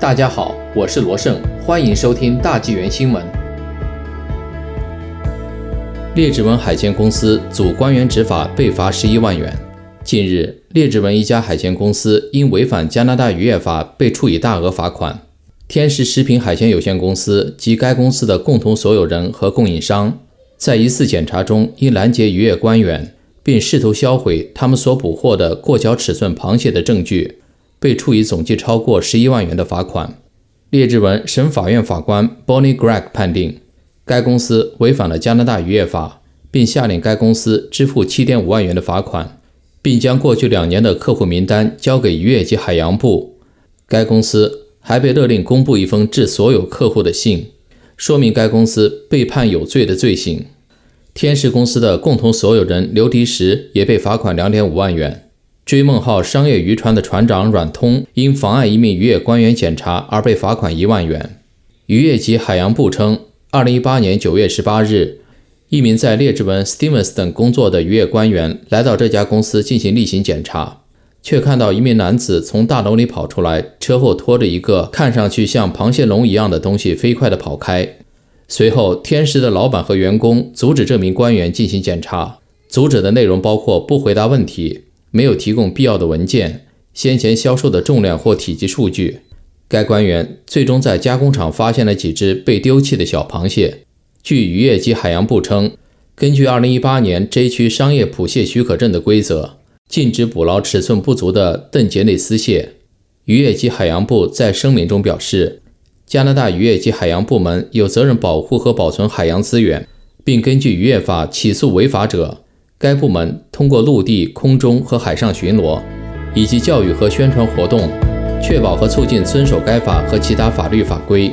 大家好，我是罗胜，欢迎收听大纪元新闻。列治文海鲜公司阻官员执法被罚十一万元。近日，列治文一家海鲜公司因违反加拿大渔业法被处以大额罚款。天时食品海鲜有限公司及该公司的共同所有人和供应商，在一次检查中因拦截渔业官员，并试图销毁他们所捕获的过小尺寸螃蟹的证据。被处以总计超过十一万元的罚款。列治文省法院法官 Bonnie Gregg 判定，该公司违反了加拿大渔业法，并下令该公司支付七点五万元的罚款，并将过去两年的客户名单交给渔业及海洋部。该公司还被勒令公布一封致所有客户的信，说明该公司被判有罪的罪行。天使公司的共同所有人刘迪石也被罚款两点五万元。追梦号商业渔船的船长阮通因妨碍一名渔业官员检查而被罚款一万元。渔业及海洋部称，二零一八年九月十八日，一名在列治文 Stevens 等工作的渔业官员来到这家公司进行例行检查，却看到一名男子从大楼里跑出来，车后拖着一个看上去像螃蟹笼一样的东西，飞快地跑开。随后，天时的老板和员工阻止这名官员进行检查，阻止的内容包括不回答问题。没有提供必要的文件、先前销售的重量或体积数据。该官员最终在加工厂发现了几只被丢弃的小螃蟹。据渔业及海洋部称，根据2018年 J 区商业捕蟹许可证的规则，禁止捕捞尺寸不足的邓杰内斯蟹。渔业及海洋部在声明中表示，加拿大渔业及海洋部门有责任保护和保存海洋资源，并根据渔业法起诉违法者。该部门通过陆地、空中和海上巡逻，以及教育和宣传活动，确保和促进遵守该法和其他法律法规。